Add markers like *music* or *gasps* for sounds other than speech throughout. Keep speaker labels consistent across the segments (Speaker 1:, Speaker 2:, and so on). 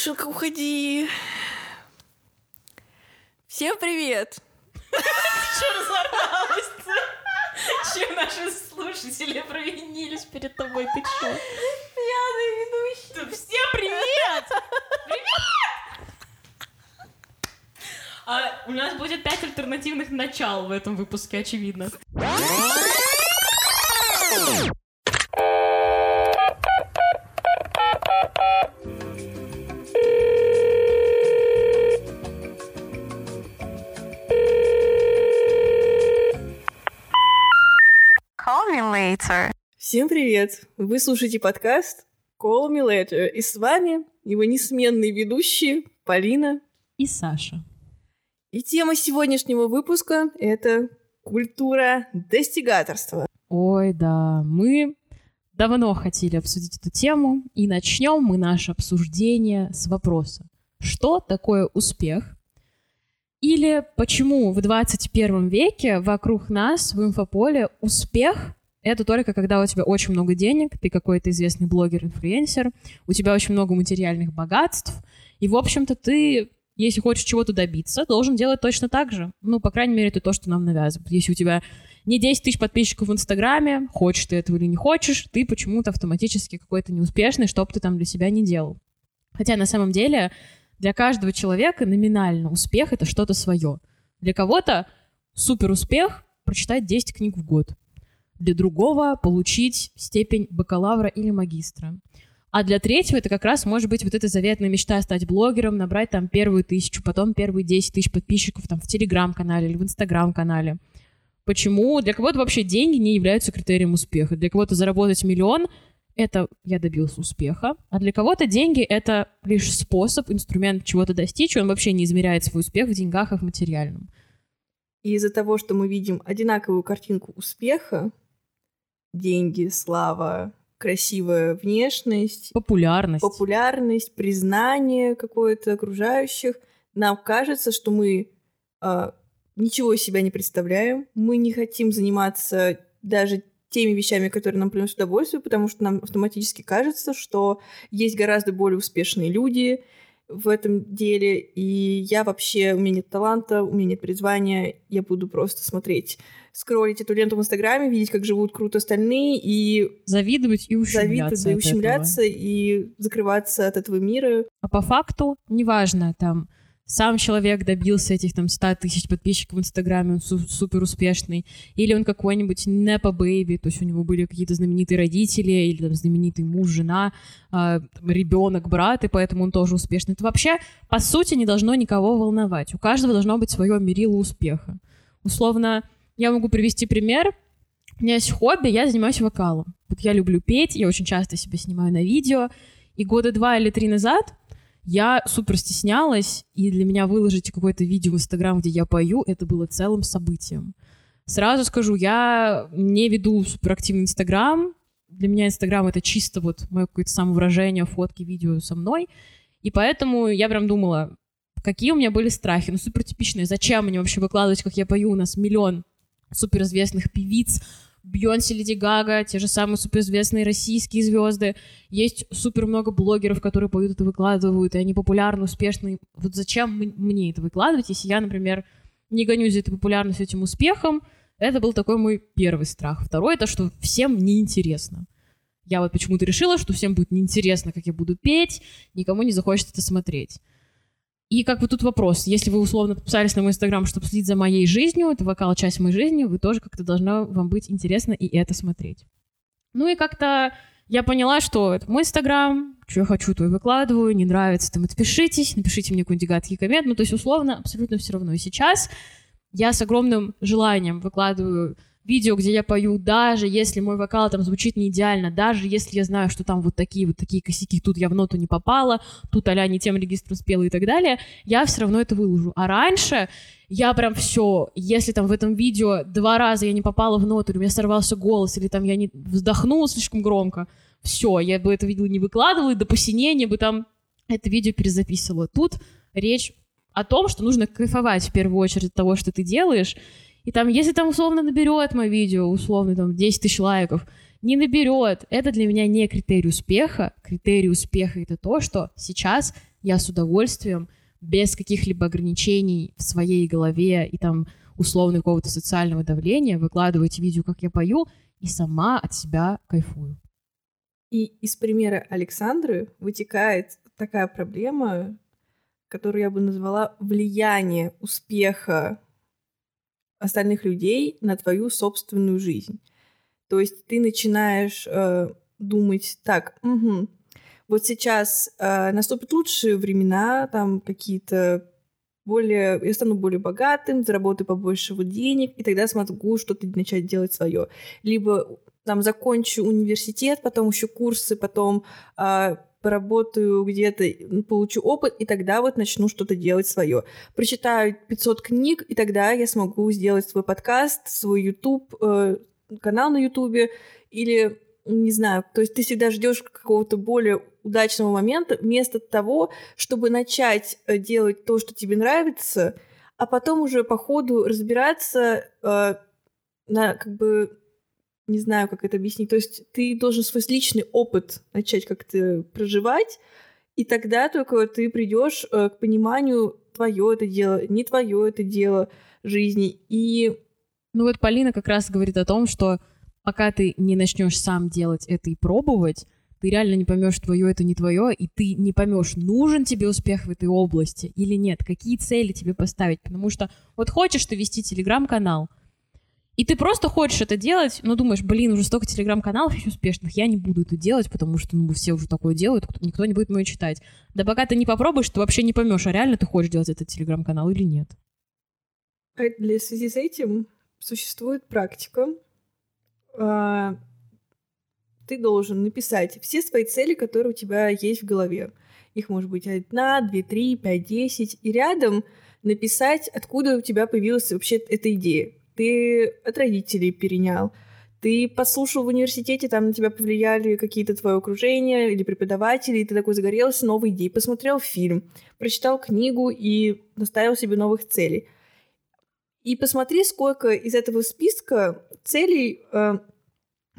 Speaker 1: Смешилка, уходи. Всем привет!
Speaker 2: Че разорвалась Че наши слушатели провинились перед тобой? Ты чё?
Speaker 1: Пьяный ведущий.
Speaker 2: Всем привет! Привет! А у нас будет пять альтернативных начал в этом выпуске, очевидно.
Speaker 1: Привет! Вы слушаете подкаст Call Me Later. И с вами его несменные ведущие Полина.
Speaker 2: И Саша.
Speaker 1: И тема сегодняшнего выпуска — это культура достигаторства.
Speaker 2: Ой, да, мы давно хотели обсудить эту тему, и начнем мы наше обсуждение с вопроса. Что такое успех? Или почему в 21 веке вокруг нас в инфополе успех — это только когда у тебя очень много денег, ты какой-то известный блогер-инфлюенсер, у тебя очень много материальных богатств, и, в общем-то, ты, если хочешь чего-то добиться, должен делать точно так же. Ну, по крайней мере, это то, что нам навязывают. Если у тебя не 10 тысяч подписчиков в Инстаграме, хочешь ты этого или не хочешь, ты почему-то автоматически какой-то неуспешный, что бы ты там для себя не делал. Хотя на самом деле для каждого человека номинально успех — это что-то свое. Для кого-то супер успех — прочитать 10 книг в год. Для другого — получить степень бакалавра или магистра. А для третьего это как раз может быть вот эта заветная мечта стать блогером, набрать там первую тысячу, потом первые 10 тысяч подписчиков там в Телеграм-канале или в Инстаграм-канале. Почему? Для кого-то вообще деньги не являются критерием успеха. Для кого-то заработать миллион — это я добился успеха, а для кого-то деньги — это лишь способ, инструмент чего-то достичь, и он вообще не измеряет свой успех в деньгах и в материальном.
Speaker 1: И из-за того, что мы видим одинаковую картинку успеха, деньги, слава, красивая внешность,
Speaker 2: Популярность.
Speaker 1: популярность, признание какое-то окружающих, нам кажется, что мы а, ничего из себя не представляем, мы не хотим заниматься даже теми вещами, которые нам приносят удовольствие, потому что нам автоматически кажется, что есть гораздо более успешные люди в этом деле, и я вообще, у меня нет таланта, у меня нет призвания, я буду просто смотреть, скроллить эту ленту в Инстаграме, видеть, как живут круто остальные, и
Speaker 2: Завидовать и ущемляться.
Speaker 1: завидовать, и ущемляться, и закрываться от этого мира.
Speaker 2: А по факту, неважно, там, сам человек добился этих там 100 тысяч подписчиков в Инстаграме, он су- супер успешный, или он какой-нибудь непо бэйби, то есть у него были какие-то знаменитые родители, или там знаменитый муж, жена, ребенок, брат, и поэтому он тоже успешный. Это вообще, по сути, не должно никого волновать. У каждого должно быть свое мерило успеха. Условно, я могу привести пример. У меня есть хобби, я занимаюсь вокалом. Вот я люблю петь, я очень часто себя снимаю на видео, и года два или три назад я супер стеснялась, и для меня выложить какое-то видео в Инстаграм, где я пою, это было целым событием. Сразу скажу, я не веду суперактивный Инстаграм. Для меня Инстаграм — это чисто вот мое какое-то самовыражение, фотки, видео со мной. И поэтому я прям думала, какие у меня были страхи. Ну, супер типичные. Зачем мне вообще выкладывать, как я пою? У нас миллион суперизвестных певиц, Бьонси, Леди Гага, те же самые суперизвестные российские звезды. Есть супер много блогеров, которые поют это выкладывают, и они популярны, успешны. Вот зачем мне это выкладывать, если я, например, не гонюсь за этой популярностью, этим успехом? Это был такой мой первый страх. Второй — это что всем неинтересно. Я вот почему-то решила, что всем будет неинтересно, как я буду петь, никому не захочется это смотреть. И как бы тут вопрос, если вы условно подписались на мой инстаграм, чтобы следить за моей жизнью, это вокал часть моей жизни, вы тоже как-то должно вам быть интересно и это смотреть. Ну и как-то я поняла, что это мой инстаграм, что я хочу, то и выкладываю, не нравится, там отпишитесь, напишите мне какой-нибудь гадкий коммент, ну то есть условно абсолютно все равно. И сейчас я с огромным желанием выкладываю видео, где я пою, даже если мой вокал там звучит не идеально, даже если я знаю, что там вот такие вот такие косяки, тут я в ноту не попала, тут а не тем регистром спела и так далее, я все равно это выложу. А раньше я прям все, если там в этом видео два раза я не попала в ноту, или у меня сорвался голос, или там я не вздохнула слишком громко, все, я бы это видео не выкладывала, и до посинения бы там это видео перезаписывала. Тут речь о том, что нужно кайфовать в первую очередь от того, что ты делаешь, и там, если там условно наберет мое видео, условно там 10 тысяч лайков, не наберет. Это для меня не критерий успеха. Критерий успеха — это то, что сейчас я с удовольствием, без каких-либо ограничений в своей голове и там условно какого-то социального давления выкладываю эти видео, как я пою, и сама от себя кайфую.
Speaker 1: И из примера Александры вытекает такая проблема, которую я бы назвала влияние успеха остальных людей на твою собственную жизнь. То есть ты начинаешь э, думать, так, угу, вот сейчас э, наступят лучшие времена, там какие-то более, я стану более богатым, заработаю побольше вот денег, и тогда смогу что-то начать делать свое. Либо там закончу университет, потом еще курсы, потом э, поработаю где-то, получу опыт, и тогда вот начну что-то делать свое. Прочитаю 500 книг, и тогда я смогу сделать свой подкаст, свой YouTube, э, канал на YouTube, или не знаю, то есть ты всегда ждешь какого-то более удачного момента, вместо того, чтобы начать э, делать то, что тебе нравится, а потом уже по ходу разбираться э, на как бы не знаю, как это объяснить. То есть ты должен свой личный опыт начать как-то проживать, и тогда только ты придешь э, к пониманию, твое это дело, не твое это дело жизни. И
Speaker 2: ну вот Полина как раз говорит о том, что пока ты не начнешь сам делать это и пробовать, ты реально не поймешь, твое это не твое, и ты не поймешь, нужен тебе успех в этой области или нет, какие цели тебе поставить. Потому что вот хочешь ты вести телеграм-канал, и ты просто хочешь это делать, но думаешь, блин, уже столько телеграм-каналов еще успешных, я не буду это делать, потому что ну, все уже такое делают, никто не будет мое читать. Да пока ты не попробуешь, ты вообще не поймешь, а реально ты хочешь делать этот телеграм-канал или нет.
Speaker 1: А для связи с этим существует практика. А, ты должен написать все свои цели, которые у тебя есть в голове. Их может быть одна, две, три, пять, десять. И рядом написать, откуда у тебя появилась вообще эта идея ты от родителей перенял, ты послушал в университете, там на тебя повлияли какие-то твои окружения или преподаватели, и ты такой загорелся новой идеей, посмотрел фильм, прочитал книгу и наставил себе новых целей. И посмотри, сколько из этого списка целей э,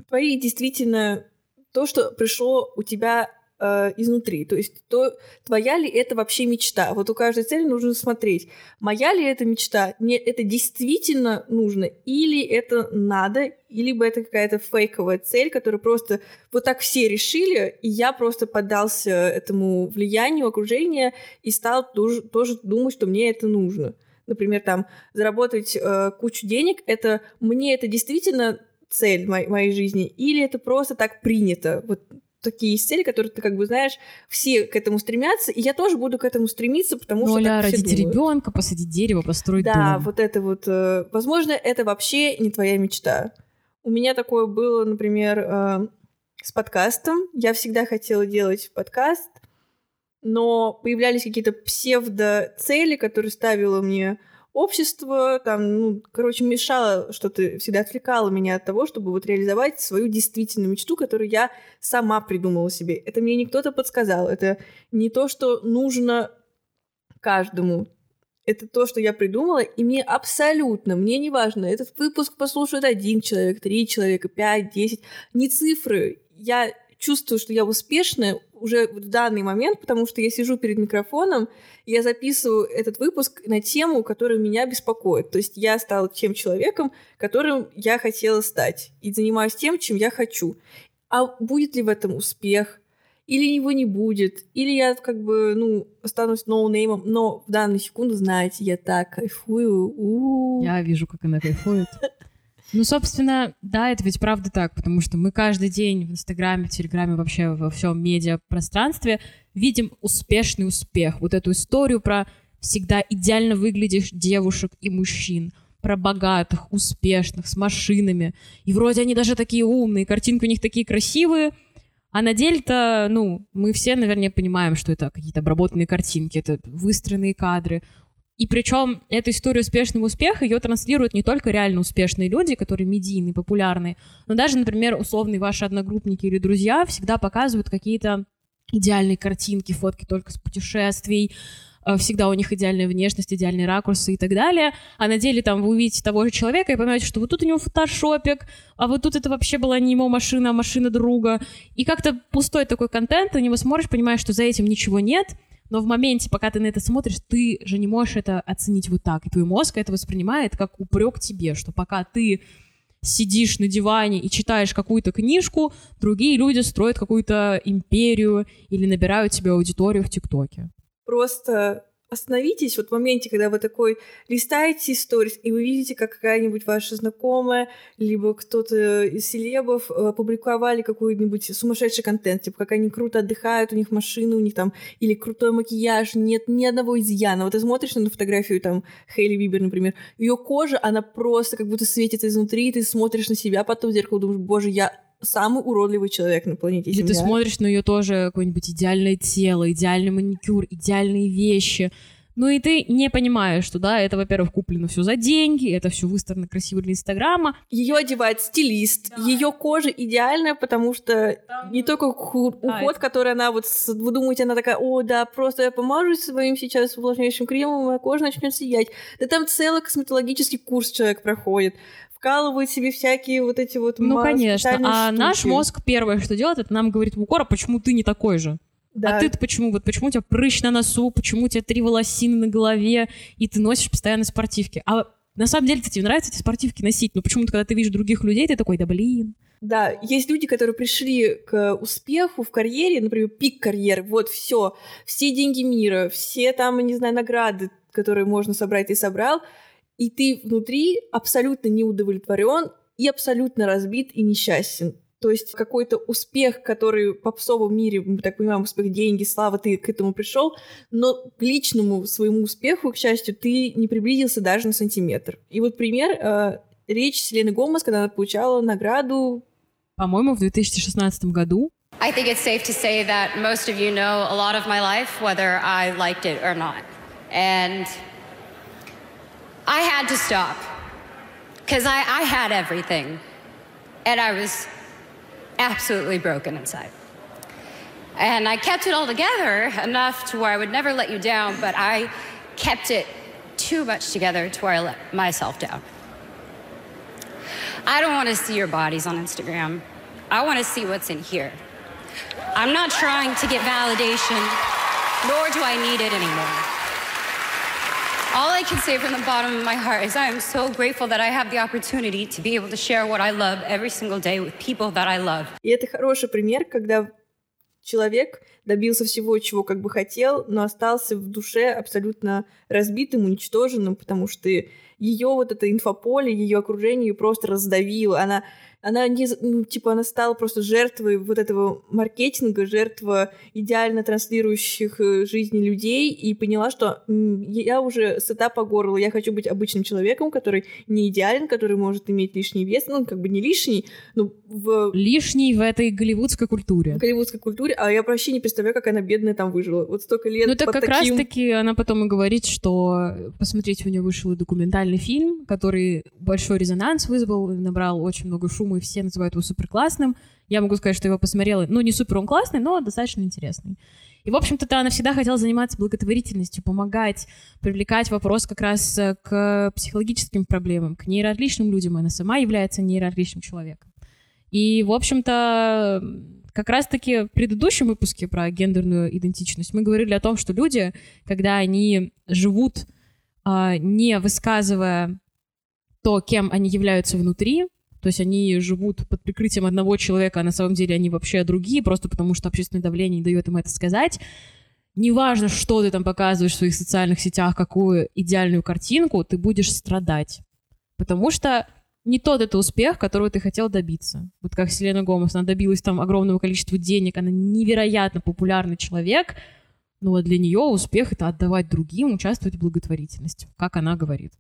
Speaker 1: твои действительно то, что пришло у тебя э, изнутри. То есть то, твоя ли это вообще мечта? Вот у каждой цели нужно смотреть, моя ли это мечта, мне это действительно нужно, или это надо, или бы это какая-то фейковая цель, которую просто вот так все решили, и я просто поддался этому влиянию окружения и стал тоже, тоже думать, что мне это нужно. Например, там заработать э, кучу денег, это мне это действительно цель моей, моей жизни, или это просто так принято. Вот такие цели, которые ты как бы знаешь, все к этому стремятся, и я тоже буду к этому стремиться, потому ну, что так
Speaker 2: родить все ребенка, посадить дерево, построить
Speaker 1: да,
Speaker 2: дом.
Speaker 1: Да, вот это вот. Э, возможно, это вообще не твоя мечта. У меня такое было, например, э, с подкастом. Я всегда хотела делать подкаст, но появлялись какие-то псевдо-цели, которые ставила мне общество, там, ну, короче, мешало что-то, всегда отвлекало меня от того, чтобы вот реализовать свою действительную мечту, которую я сама придумала себе. Это мне не кто-то подсказал, это не то, что нужно каждому. Это то, что я придумала, и мне абсолютно, мне не важно, этот выпуск послушает один человек, три человека, пять, десять, не цифры. Я чувствую, что я успешная уже в данный момент, потому что я сижу перед микрофоном, я записываю этот выпуск на тему, которая меня беспокоит. То есть я стала тем человеком, которым я хотела стать, и занимаюсь тем, чем я хочу. А будет ли в этом успех? Или его не будет, или я как бы, ну, останусь ноунеймом, но в данную секунду, знаете, я так кайфую. У-у-у.
Speaker 2: Я вижу, как она кайфует. *laughs* Ну, собственно, да, это ведь правда так, потому что мы каждый день в Инстаграме, в Телеграме, вообще во всем медиапространстве видим успешный успех. Вот эту историю про всегда идеально выглядишь девушек и мужчин, про богатых, успешных, с машинами. И вроде они даже такие умные, картинки у них такие красивые, а на деле-то, ну, мы все, наверное, понимаем, что это какие-то обработанные картинки, это выстроенные кадры, и причем эту историю успешного успеха ее транслируют не только реально успешные люди, которые медийные, популярные, но даже, например, условные ваши одногруппники или друзья всегда показывают какие-то идеальные картинки, фотки только с путешествий, э, всегда у них идеальная внешность, идеальные ракурсы и так далее, а на деле там вы увидите того же человека и поймете, что вот тут у него фотошопик, а вот тут это вообще была не его машина, а машина друга, и как-то пустой такой контент, ты него смотришь, понимаешь, что за этим ничего нет, но в моменте, пока ты на это смотришь, ты же не можешь это оценить вот так. И твой мозг это воспринимает как упрек тебе, что пока ты сидишь на диване и читаешь какую-то книжку, другие люди строят какую-то империю или набирают себе аудиторию в ТикТоке.
Speaker 1: Просто остановитесь вот в моменте, когда вы такой листаете истории, и вы видите, как какая-нибудь ваша знакомая, либо кто-то из селебов э, опубликовали какой-нибудь сумасшедший контент, типа как они круто отдыхают, у них машины, у них там, или крутой макияж, нет ни одного изъяна. Вот ты смотришь на фотографию там Хейли Вибер, например, ее кожа, она просто как будто светится изнутри, и ты смотришь на себя потом в зеркало, думаешь, боже, я самый уродливый человек на планете
Speaker 2: Земля. И ты смотришь на ее тоже какое-нибудь идеальное тело, идеальный маникюр, идеальные вещи. Ну и ты не понимаешь, что да, это, во-первых, куплено все за деньги, это все выставлено красиво для Инстаграма.
Speaker 1: Ее одевает стилист, да. ее кожа идеальная, потому что Там... не только уход, а, который она вот, вы думаете, она такая, о, да, просто я помажусь своим сейчас увлажняющим кремом, моя кожа начнет сиять. Да там целый косметологический курс человек проходит вкалывают себе всякие вот эти вот
Speaker 2: Ну, конечно. А штуки. наш мозг первое, что делает, это нам говорит в укор, а почему ты не такой же? Да. А ты-то почему? Вот почему у тебя прыщ на носу, почему у тебя три волосины на голове, и ты носишь постоянно спортивки? А на самом деле тебе нравится эти спортивки носить, но почему-то, когда ты видишь других людей, ты такой, да блин.
Speaker 1: Да, есть люди, которые пришли к успеху в карьере, например, пик карьеры, вот все, все деньги мира, все там, не знаю, награды, которые можно собрать, ты собрал, и ты внутри абсолютно не удовлетворен и абсолютно разбит и несчастен. То есть какой-то успех, который в попсовом мире, мы так понимаем, успех, деньги, слава, ты к этому пришел, но к личному своему успеху, к счастью, ты не приблизился даже на сантиметр. И вот пример, э, речь Селены Гомес, когда она получала награду...
Speaker 2: По-моему, в 2016 году.
Speaker 3: I think it's safe to say that most of you know a lot of my life, whether I liked it or not. And I had to stop because I, I had everything and I was absolutely broken inside. And I kept it all together enough to where I would never let you down, but I kept it too much together to where I let myself down. I don't want to see your bodies on Instagram. I want to see what's in here. I'm not trying to get validation, nor do I need it anymore. All I can say from the bottom of my heart is I am so grateful that I have the opportunity to be able to share what I love every single day with people that I love.
Speaker 1: И это хороший пример, когда человек добился всего, чего как бы хотел, но остался в душе абсолютно разбитым, уничтоженным, потому что ее вот это инфополе, ее окружение ее просто раздавило. Она она не, ну, типа, она стала просто жертвой вот этого маркетинга, жертва идеально транслирующих э, жизни людей и поняла, что я уже сыта по горло, я хочу быть обычным человеком, который не идеален, который может иметь лишний вес, ну, как бы не лишний, но в...
Speaker 2: Лишний в этой голливудской культуре.
Speaker 1: В голливудской культуре, а я вообще не представляю, как она бедная там выжила. Вот столько лет
Speaker 2: Ну, это как таким... раз-таки она потом и говорит, что, посмотрите, у нее вышел документальный фильм, который большой резонанс вызвал, набрал очень много шума и все называют его супер классным. Я могу сказать, что его посмотрела, ну, не супер он классный, но достаточно интересный. И, в общем-то, она всегда хотела заниматься благотворительностью, помогать, привлекать вопрос как раз э, к психологическим проблемам, к нейроотличным людям. Она сама является нейроотличным человеком. И, в общем-то, как раз-таки в предыдущем выпуске про гендерную идентичность мы говорили о том, что люди, когда они живут, а, не высказывая то, кем они являются внутри, то есть они живут под прикрытием одного человека, а на самом деле они вообще другие, просто потому что общественное давление не дает им это сказать. Неважно, что ты там показываешь в своих социальных сетях, какую идеальную картинку, ты будешь страдать. Потому что не тот это успех, которого ты хотел добиться. Вот как Селена Гомес, она добилась там огромного количества денег, она невероятно популярный человек, но для нее успех — это отдавать другим, участвовать в благотворительности, как она говорит.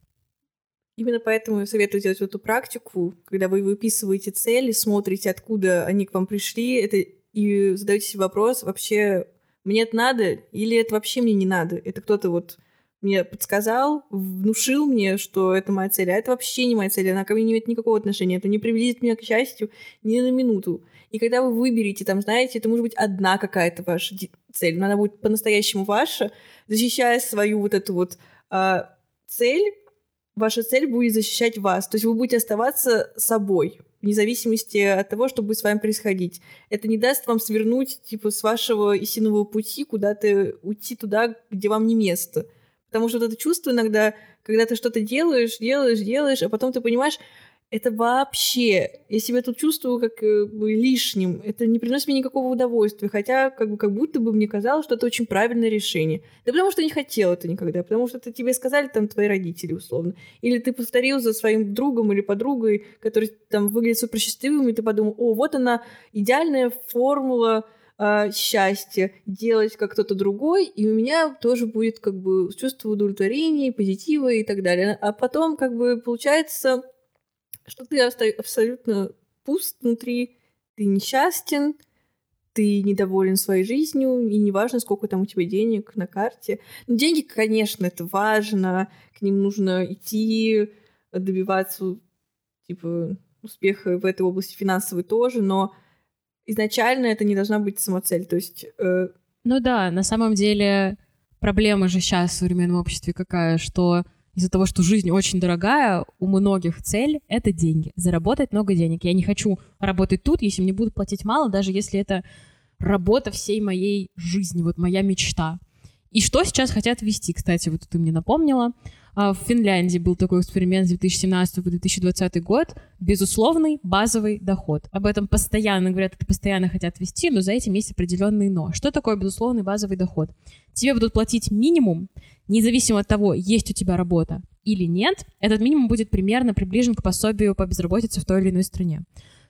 Speaker 1: Именно поэтому я советую делать эту практику, когда вы выписываете цели, смотрите, откуда они к вам пришли, это, и задаете себе вопрос, вообще мне это надо или это вообще мне не надо? Это кто-то вот мне подсказал, внушил мне, что это моя цель. А это вообще не моя цель. Она ко мне не имеет никакого отношения. Это не приблизит меня к счастью ни на минуту. И когда вы выберете, там, знаете, это может быть одна какая-то ваша цель, но она будет по-настоящему ваша, защищая свою вот эту вот а, цель, ваша цель будет защищать вас. То есть вы будете оставаться собой, вне зависимости от того, что будет с вами происходить. Это не даст вам свернуть, типа, с вашего истинного пути куда-то уйти туда, где вам не место. Потому что вот это чувство иногда, когда ты что-то делаешь, делаешь, делаешь, а потом ты понимаешь, это вообще, я себя тут чувствую как э, бы лишним, это не приносит мне никакого удовольствия, хотя как, бы, как будто бы мне казалось, что это очень правильное решение. Да потому что не хотела это никогда, потому что это тебе сказали там твои родители условно. Или ты повторил за своим другом или подругой, который там выглядит супер счастливым, и ты подумал, о, вот она идеальная формула э, счастья, делать как кто-то другой, и у меня тоже будет как бы чувство удовлетворения, позитива и так далее. А потом как бы получается что ты абсолютно пуст внутри, ты несчастен, ты недоволен своей жизнью, и неважно, сколько там у тебя денег на карте. Но деньги, конечно, это важно, к ним нужно идти, добиваться типа успеха в этой области финансовой тоже, но изначально это не должна быть самоцель. То есть... Э...
Speaker 2: Ну да, на самом деле проблема же сейчас в современном обществе какая, что из-за того, что жизнь очень дорогая, у многих цель — это деньги, заработать много денег. Я не хочу работать тут, если мне будут платить мало, даже если это работа всей моей жизни, вот моя мечта. И что сейчас хотят ввести, кстати, вот ты мне напомнила. А, в Финляндии был такой эксперимент с 2017 по 2020 год. Безусловный базовый доход. Об этом постоянно говорят, это постоянно хотят ввести, но за этим есть определенные но. Что такое безусловный базовый доход? Тебе будут платить минимум, независимо от того, есть у тебя работа или нет, этот минимум будет примерно приближен к пособию по безработице в той или иной стране.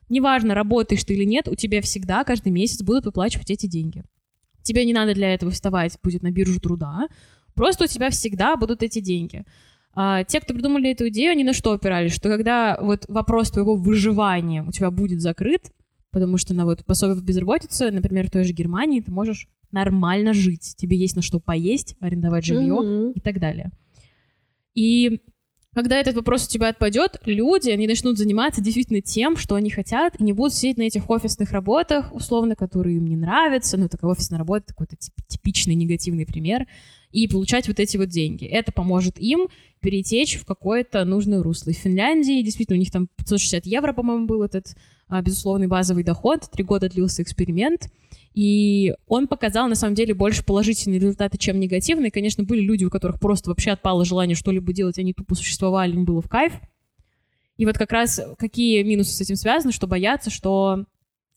Speaker 2: Неважно, работаешь ты или нет, у тебя всегда каждый месяц будут выплачивать эти деньги. Тебе не надо для этого вставать будет на биржу труда, Просто у тебя всегда будут эти деньги. А, те, кто придумали эту идею, они на что опирались? Что когда вот вопрос твоего выживания у тебя будет закрыт, потому что на вот пособие по безработице, например, в той же Германии, ты можешь нормально жить. Тебе есть на что поесть, арендовать жилье mm-hmm. и так далее. И когда этот вопрос у тебя отпадет, люди, они начнут заниматься действительно тем, что они хотят, и не будут сидеть на этих офисных работах, условно, которые им не нравятся. Ну, такая офисная работа, такой-то типичный негативный пример и получать вот эти вот деньги. Это поможет им перетечь в какое-то нужное русло. И в Финляндии действительно у них там 560 евро, по-моему, был этот а, безусловный базовый доход. Три года длился эксперимент. И он показал, на самом деле, больше положительные результаты, чем негативные. Конечно, были люди, у которых просто вообще отпало желание что-либо делать, они тупо существовали, им было в кайф. И вот как раз какие минусы с этим связаны, что боятся, что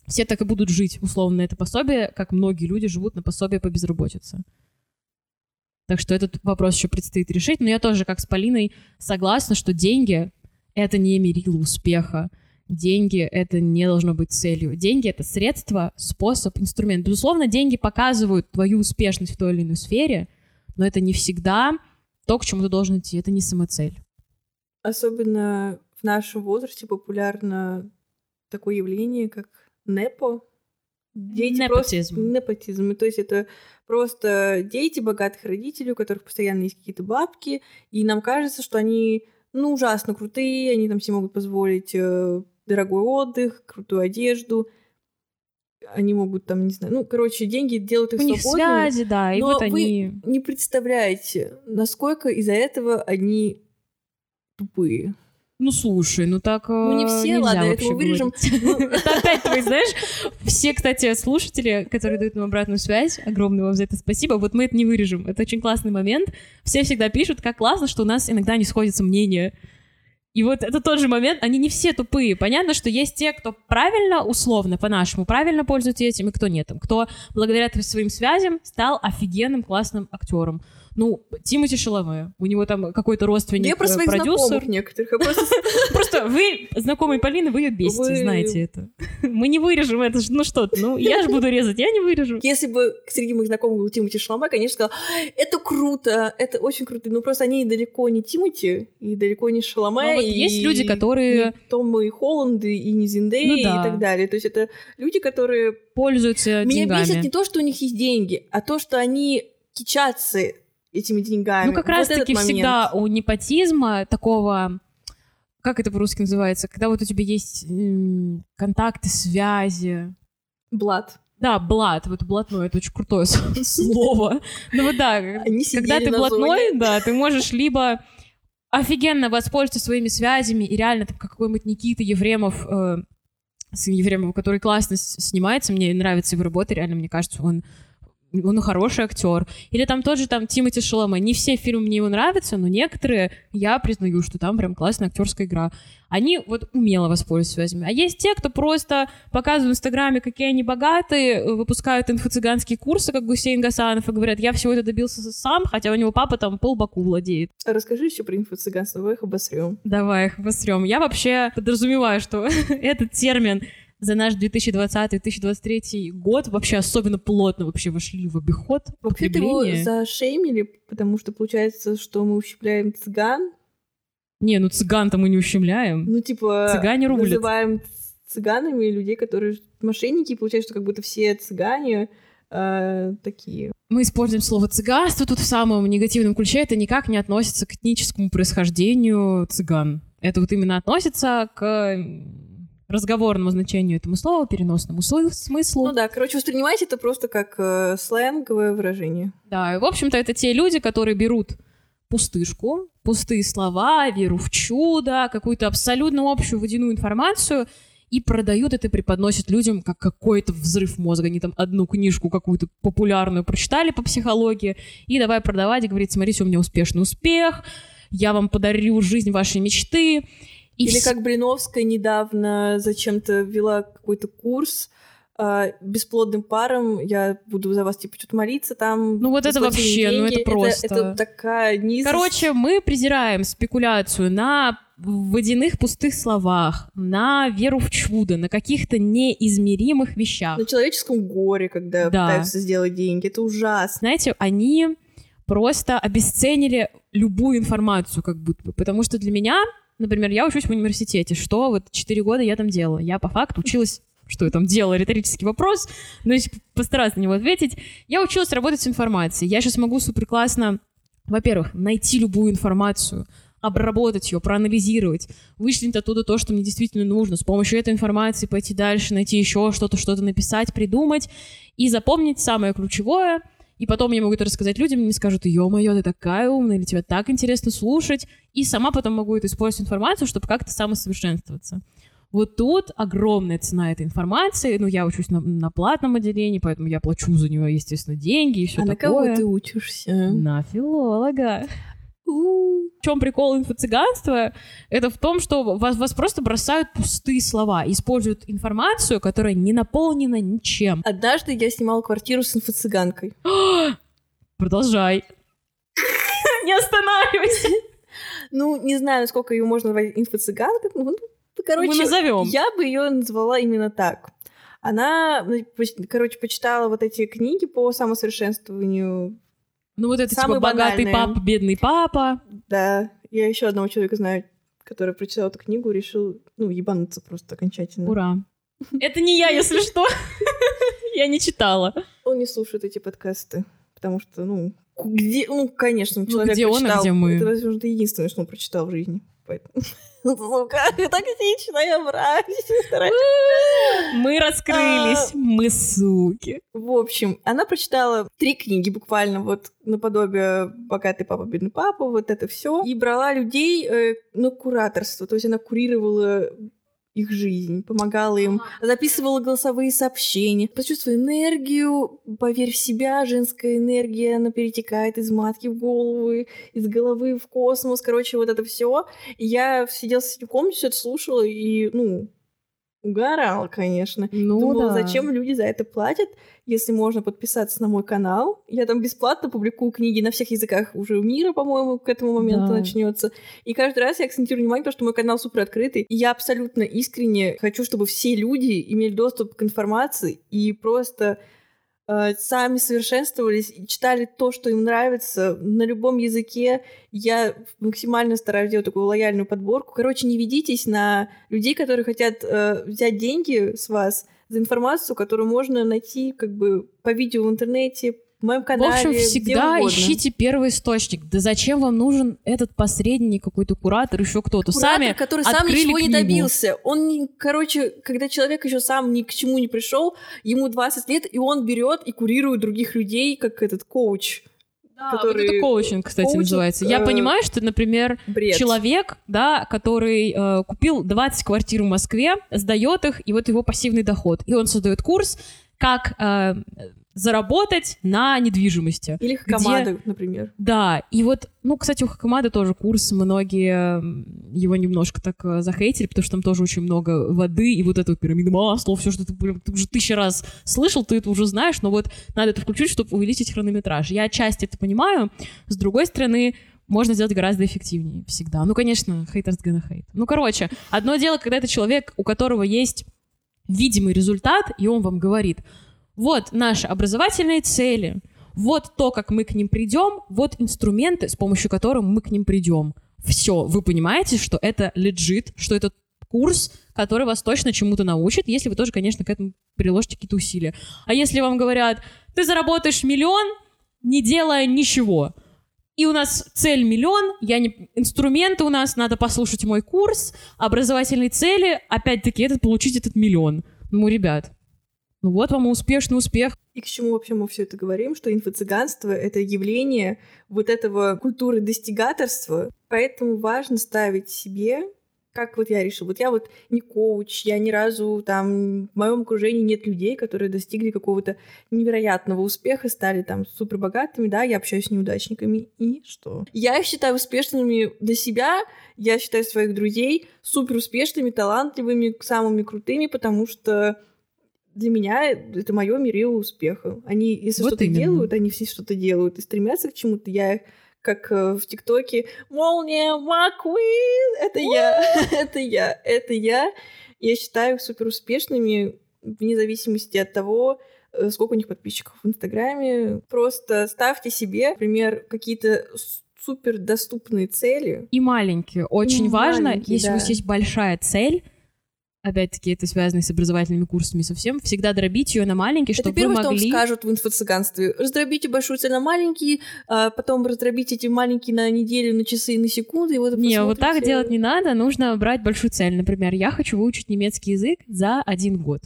Speaker 2: все так и будут жить условно на это пособие, как многие люди живут на пособие по безработице. Так что этот вопрос еще предстоит решить. Но я тоже, как с Полиной, согласна, что деньги — это не мерило успеха. Деньги — это не должно быть целью. Деньги — это средство, способ, инструмент. Безусловно, деньги показывают твою успешность в той или иной сфере, но это не всегда то, к чему ты должен идти. Это не самоцель.
Speaker 1: Особенно в нашем возрасте популярно такое явление, как НЭПО.
Speaker 2: Дети непотизм.
Speaker 1: Просто... Непотизм. То есть это просто дети богатых родителей, у которых постоянно есть какие-то бабки, и нам кажется, что они, ну, ужасно крутые, они там себе могут позволить э, дорогой отдых, крутую одежду, они могут там, не знаю, ну, короче, деньги делают их
Speaker 2: У них связи, да, и
Speaker 1: но
Speaker 2: вот
Speaker 1: они... вы не представляете, насколько из-за этого они тупые.
Speaker 2: Ну слушай, ну так
Speaker 1: Ну не все, ладно, это мы вырежем.
Speaker 2: Ну, *laughs* это опять твой, знаешь, все, кстати, слушатели, которые дают нам обратную связь, огромное вам за это спасибо, вот мы это не вырежем. Это очень классный момент. Все всегда пишут, как классно, что у нас иногда не сходятся мнения. И вот это тот же момент, они не все тупые. Понятно, что есть те, кто правильно, условно, по-нашему, правильно пользуются этим, и кто нет. Кто благодаря своим связям стал офигенным, классным актером ну, Тимати Шаломе, у него там какой-то родственник,
Speaker 1: Я про своих
Speaker 2: продюсер.
Speaker 1: некоторых, *laughs* просто...
Speaker 2: Вы, знакомые Полины, вы ее бесите, знаете это. *laughs* Мы не вырежем это, ну что ну я же буду резать, я не вырежу.
Speaker 1: Если бы среди моих знакомых был Тимати Шаломе, конечно, сказал, это круто, это очень круто, но просто они далеко не Тимати, и далеко не Шаломе,
Speaker 2: и есть люди, которые...
Speaker 1: Томы и Холланды, и не Зиндей, ну, и так далее. То есть это люди, которые...
Speaker 2: Пользуются
Speaker 1: Меня
Speaker 2: деньгами.
Speaker 1: бесит не то, что у них есть деньги, а то, что они кичатся этими деньгами.
Speaker 2: Ну, как раз-таки всегда у непотизма такого... Как это по-русски называется? Когда вот у тебя есть м, контакты, связи.
Speaker 1: Блад.
Speaker 2: Да, блат. Вот блатной, это очень крутое *laughs* слово. Ну вот да, когда ты блатной, да, ты можешь либо офигенно воспользоваться своими связями и реально там как какой-нибудь Никита Ефремов, э, сын Ефремова, который классно снимается, мне нравится его работа, реально, мне кажется, он он хороший актер. Или там тот же там Тимоти Шаломе. Не все фильмы мне его нравятся, но некоторые я признаю, что там прям классная актерская игра. Они вот умело воспользуются связями. А есть те, кто просто показывают в Инстаграме, какие они богатые, выпускают инфо-цыганские курсы, как Гусейн Гасанов, и говорят, я всего это добился сам, хотя у него папа там полбаку владеет.
Speaker 1: Расскажи еще про инфо-цыганство, давай их обосрем.
Speaker 2: Давай их обосрем. Я вообще подразумеваю, что *laughs* этот термин за наш 2020-2023 год вообще особенно плотно вообще вошли в обиход.
Speaker 1: Вообще-то его
Speaker 2: употребление.
Speaker 1: зашеймили, потому что получается, что мы ущемляем цыган.
Speaker 2: Не, ну цыган-то мы не ущемляем.
Speaker 1: Ну, типа,
Speaker 2: Цыгане рулят.
Speaker 1: называем цыганами людей, которые мошенники, и получается, что как будто все цыгане э, такие.
Speaker 2: Мы используем слово цыганство тут в самом негативном ключе. Это никак не относится к этническому происхождению цыган. Это вот именно относится к разговорному значению этому слова, переносному смыслу.
Speaker 1: Ну да, короче, воспринимайте это просто как э, сленговое выражение.
Speaker 2: Да, и, в общем-то, это те люди, которые берут пустышку, пустые слова, веру в чудо, какую-то абсолютно общую водяную информацию и продают это, преподносят людям как какой-то взрыв мозга. Они там одну книжку какую-то популярную прочитали по психологии и давай продавать и говорить, смотрите, у меня успешный успех, я вам подарю жизнь вашей мечты. И
Speaker 1: Или
Speaker 2: вс-
Speaker 1: как Блиновская недавно зачем-то вела какой-то курс э, бесплодным парам, я буду за вас типа что-то молиться там.
Speaker 2: Ну вот это вообще, ну
Speaker 1: деньги.
Speaker 2: это просто.
Speaker 1: Это, такая низость.
Speaker 2: Короче, мы презираем спекуляцию на водяных пустых словах, на веру в чудо, на каких-то неизмеримых вещах.
Speaker 1: на человеческом горе, когда
Speaker 2: Да.
Speaker 1: пытаются сделать деньги. Это ужасно.
Speaker 2: Знаете, они просто обесценили любую информацию, как будто бы. Потому что для меня, например, я учусь в университете. Что вот 4 года я там делала? Я по факту училась что я там делала, риторический вопрос, но если постараться на него ответить. Я училась работать с информацией. Я сейчас могу супер классно, во-первых, найти любую информацию, обработать ее, проанализировать, вычленить оттуда то, что мне действительно нужно, с помощью этой информации пойти дальше, найти еще что-то, что-то написать, придумать и запомнить самое ключевое. И потом я могу это рассказать людям, и мне скажут, ё-моё, ты такая умная, или тебе так интересно слушать. И сама потом могу это использовать информацию, чтобы как-то самосовершенствоваться. Вот тут огромная цена этой информации. Ну, я учусь на, на платном отделении, поэтому я плачу за нее, естественно, деньги и все
Speaker 1: а на
Speaker 2: такое.
Speaker 1: кого ты учишься?
Speaker 2: На филолога. В чем прикол инфо-цыганства? Это в том, что вас, вас просто бросают пустые слова, используют информацию, которая не наполнена ничем.
Speaker 1: Однажды я снимала квартиру с инфо-цыганкой. *gasps*
Speaker 2: Продолжай. *laughs* Не останавливайся.
Speaker 1: Ну, не знаю, сколько ее можно назвать инфо-цыганкой. Ну, ну, короче,
Speaker 2: Мы назовем.
Speaker 1: я бы ее назвала именно так. Она, ну, короче, почитала вот эти книги по самосовершенствованию.
Speaker 2: Ну вот это
Speaker 1: Самые
Speaker 2: типа богатый
Speaker 1: банальные.
Speaker 2: папа, бедный папа.
Speaker 1: Да, я еще одного человека знаю, который прочитал эту книгу, решил, ну, ебануться просто окончательно.
Speaker 2: Ура. Это не я, если что. *laughs* Я не читала.
Speaker 1: Он не слушает эти подкасты, потому что, ну, где, ну, конечно,
Speaker 2: Ну,
Speaker 1: человек
Speaker 2: где он, а где мы?
Speaker 1: Это, возможно, единственное, что он прочитал в жизни. Поэтому... Сука, *laughs* токсичная мразь. *laughs*
Speaker 2: Мы раскрылись. Мы суки.
Speaker 1: В общем, она прочитала три книги буквально, вот наподобие «Богатый папа, бедный папа», вот это все, и брала людей э, на кураторство, то есть она курировала их жизнь, помогала им, записывала голосовые сообщения. Почувствуй энергию, поверь в себя, женская энергия, она перетекает из матки в голову, из головы в космос, короче, вот это все. Я сидела в соседней комнате, все это слушала и, ну, угорала, конечно.
Speaker 2: Ну
Speaker 1: Думала,
Speaker 2: да.
Speaker 1: зачем люди за это платят, если можно подписаться на мой канал. Я там бесплатно публикую книги на всех языках уже мира, по-моему, к этому моменту
Speaker 2: Да.
Speaker 1: начнется. И каждый раз я акцентирую внимание, потому что мой канал супер открытый. И я абсолютно искренне хочу, чтобы все люди имели доступ к информации и просто э, сами совершенствовались и читали то, что им нравится на любом языке. Я максимально стараюсь делать такую лояльную подборку. Короче, не ведитесь на людей, которые хотят э, взять деньги с вас за информацию, которую можно найти как бы по видео в интернете, моем
Speaker 2: В
Speaker 1: канале,
Speaker 2: общем,
Speaker 1: где
Speaker 2: всегда ищите первый источник. Да зачем вам нужен этот посредник, какой-то куратор, еще кто-то?
Speaker 1: Куратор,
Speaker 2: Сами
Speaker 1: который сам ничего не
Speaker 2: книгу.
Speaker 1: добился. Он, не, короче, когда человек еще сам ни к чему не пришел, ему 20 лет, и он берет и курирует других людей, как этот коуч.
Speaker 2: Да,
Speaker 1: который-
Speaker 2: вот это коучинг, кстати,
Speaker 1: коучинг,
Speaker 2: называется. Я
Speaker 1: э,
Speaker 2: понимаю, что, например,
Speaker 1: Бред.
Speaker 2: человек, да, который э, купил 20 квартир в Москве, сдает их, и вот его пассивный доход. И он создает курс, как э, заработать на недвижимости.
Speaker 1: Или
Speaker 2: где-
Speaker 1: команда, например.
Speaker 2: Да, и вот, ну, кстати, у Хакамада тоже курс, многие его немножко так э, захейтили, потому что там тоже очень много воды, и вот эту пирамиду масла, все, что ты, блин, ты уже тысячу раз слышал, ты это уже знаешь, но вот надо это включить, чтобы увеличить хронометраж. Я отчасти это понимаю, с другой стороны, можно сделать гораздо эффективнее всегда. Ну, конечно, haters gonna hate. Ну, короче, одно дело, когда это человек, у которого есть видимый результат, и он вам говорит, вот наши образовательные цели, вот то, как мы к ним придем, вот инструменты, с помощью которых мы к ним придем. Все, вы понимаете, что это лежит, что это курс, который вас точно чему-то научит, если вы тоже, конечно, к этому приложите какие-то усилия. А если вам говорят, ты заработаешь миллион, не делая ничего, и у нас цель миллион, я не... инструменты у нас, надо послушать мой курс, образовательные цели, опять-таки, этот, получить этот миллион. Ну, ребят, ну вот вам успешный успех.
Speaker 1: И к чему вообще мы все это говорим, что инфо-цыганство — это явление вот этого культуры достигаторства, поэтому важно ставить себе как вот я решила, вот я вот не коуч, я ни разу там, в моем окружении нет людей, которые достигли какого-то невероятного успеха, стали там супер богатыми, да, я общаюсь с неудачниками, и что? Я их считаю успешными для себя, я считаю своих друзей супер успешными, талантливыми, самыми крутыми, потому что для меня это мое мерило успеха. Они, если
Speaker 2: Вот
Speaker 1: что-то
Speaker 2: именно.
Speaker 1: делают, они все что-то делают и стремятся к чему-то. Я как э, в ТикТоке «Молния Маквин!» Это я, *laughs* это я, это я. Я считаю их супер успешными вне зависимости от того, э, сколько у них подписчиков в Инстаграме. Просто ставьте себе, например, какие-то супер доступные цели.
Speaker 2: И маленькие. Очень
Speaker 1: И
Speaker 2: важно,
Speaker 1: маленькие,
Speaker 2: если у
Speaker 1: да.
Speaker 2: вас есть большая цель, опять-таки это связано с образовательными курсами совсем, всегда дробить ее на маленькие,
Speaker 1: Это
Speaker 2: чтобы вы
Speaker 1: первое, вам
Speaker 2: могли...
Speaker 1: скажут в инфо-цыганстве. Раздробите большую цель на маленькие, а потом раздробите эти маленькие на неделю, на часы, на секунды. И вот
Speaker 2: Не, вот так
Speaker 1: посмотрите.
Speaker 2: делать не надо, нужно брать большую цель. Например, я хочу выучить немецкий язык за один год.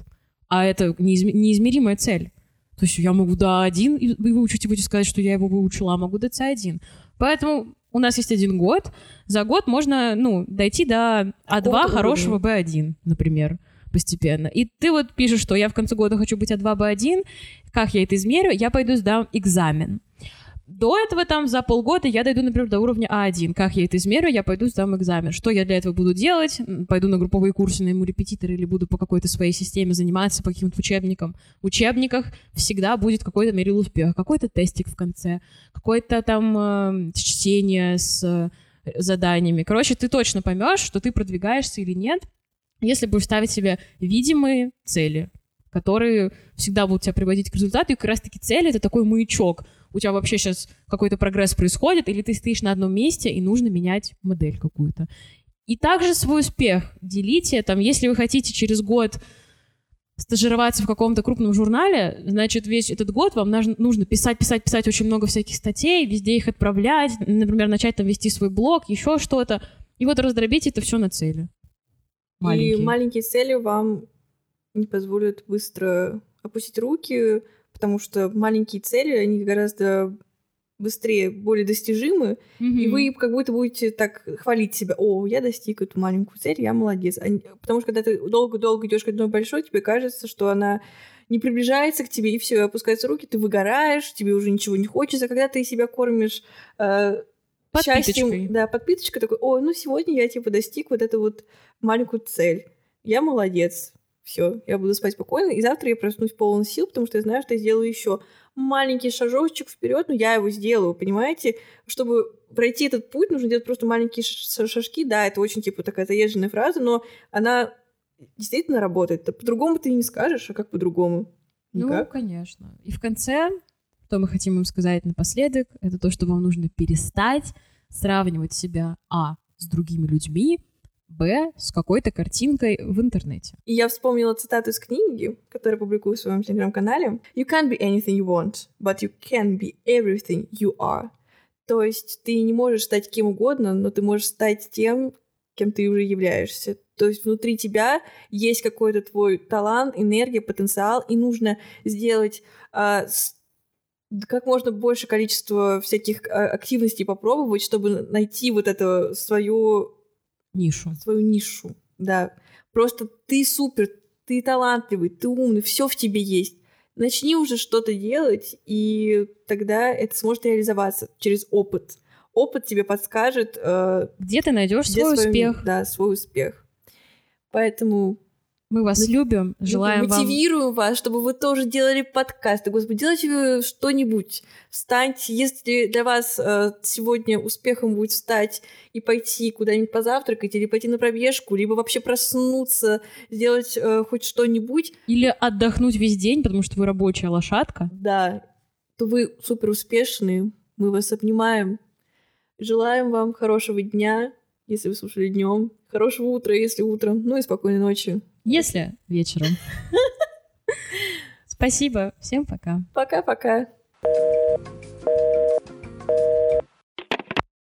Speaker 2: А это неизме- неизмеримая цель. То есть я могу до один выучить, и будете сказать, что я его выучила, а могу до C1. Поэтому у нас есть один год. За год можно, ну, дойти до А2
Speaker 1: Какого-то
Speaker 2: хорошего B1, например, постепенно. И ты вот пишешь, что я в конце года хочу быть А2, B1. Как я это измерю? Я пойду сдам экзамен. До этого там за полгода я дойду, например, до уровня А1. Как я это измерю? Я пойду сдам экзамен. Что я для этого буду делать? Пойду на групповые курсы, найму репетитора или буду по какой-то своей системе заниматься по каким-то учебникам. В учебниках всегда будет какой-то мерил успеха, какой-то тестик в конце, какое-то там э, чтение с э, заданиями. Короче, ты точно поймешь, что ты продвигаешься или нет, если будешь ставить себе видимые цели, которые всегда будут тебя приводить к результату. И как раз-таки цель — это такой маячок. У тебя вообще сейчас какой-то прогресс происходит, или ты стоишь на одном месте, и нужно менять модель какую-то. И также свой успех делите. Там, если вы хотите через год стажироваться в каком-то крупном журнале, значит, весь этот год вам нужно, писать, писать, писать очень много всяких статей, везде их отправлять, например, начать там вести свой блог, еще что-то. И вот раздробить это все на цели. Маленькие.
Speaker 1: И маленькие цели вам не позволят быстро опустить руки, потому что маленькие цели, они гораздо быстрее, более достижимы, и
Speaker 2: Мгм.
Speaker 1: вы как будто будете так хвалить себя. О, я достиг эту маленькую цель, я молодец. А Потому что когда ты долго-долго идешь к одной большой, тебе кажется, что она не приближается к тебе, и все, опускаются руки, ты выгораешь, тебе уже ничего не хочется. Когда ты себя кормишь э, счастьем, да, подпиточкой такой, ой, ну сегодня я типа достиг вот эту вот маленькую цель. Я молодец. Все, я буду спать спокойно, и завтра я проснусь полон сил, потому что я знаю, что я сделаю еще маленький шажочек вперед, но я его сделаю, понимаете? Чтобы пройти этот путь, нужно делать просто маленькие шажки. Да, это очень типа такая заезженная фраза, но она действительно работает. По-другому ты не скажешь, а как по-другому?
Speaker 2: Ну,
Speaker 1: Никак.
Speaker 2: конечно. И в конце, что мы хотим вам сказать напоследок, это то, что вам нужно перестать сравнивать себя, а, с другими людьми, б, с какой-то картинкой в интернете.
Speaker 1: И я вспомнила цитату из книги, которую публикую в своем телеграм-канале. You can't be anything you want, but you can be everything you are. То есть ты не можешь стать кем угодно, но ты можешь стать тем, кем ты уже являешься. То есть внутри тебя есть какой-то твой талант, энергия, потенциал, и нужно сделать с- как можно больше количества всяких а, активностей попробовать, чтобы найти вот это свою
Speaker 2: Нишу.
Speaker 1: свою нишу, да. Просто ты супер, ты талантливый, ты умный, все в тебе есть. Начни уже что-то делать, и тогда это сможет реализоваться через опыт. Опыт тебе подскажет, э,
Speaker 2: Где ты найдешь
Speaker 1: где
Speaker 2: свой
Speaker 1: свой-
Speaker 2: успех?
Speaker 1: Да, свой успех. Поэтому
Speaker 2: Мы вас
Speaker 1: Мо-
Speaker 2: любим, желаем вам...
Speaker 1: мотивируем вас, чтобы вы тоже делали подкасты. Господи, делайте вы что-нибудь. Встаньте. Если для вас э, сегодня успехом будет встать и пойти куда-нибудь позавтракать, или пойти на пробежку, либо вообще проснуться, сделать э, хоть что-нибудь,
Speaker 2: Или отдохнуть весь день, потому что вы рабочая лошадка.
Speaker 1: да, то вы супер успешные. Мы вас обнимаем. Желаем вам хорошего дня, если вы слушали днем, хорошего утра, если утром, ну и спокойной ночи.
Speaker 2: Если вечером. *laughs* Спасибо. Всем пока.
Speaker 1: Пока-пока.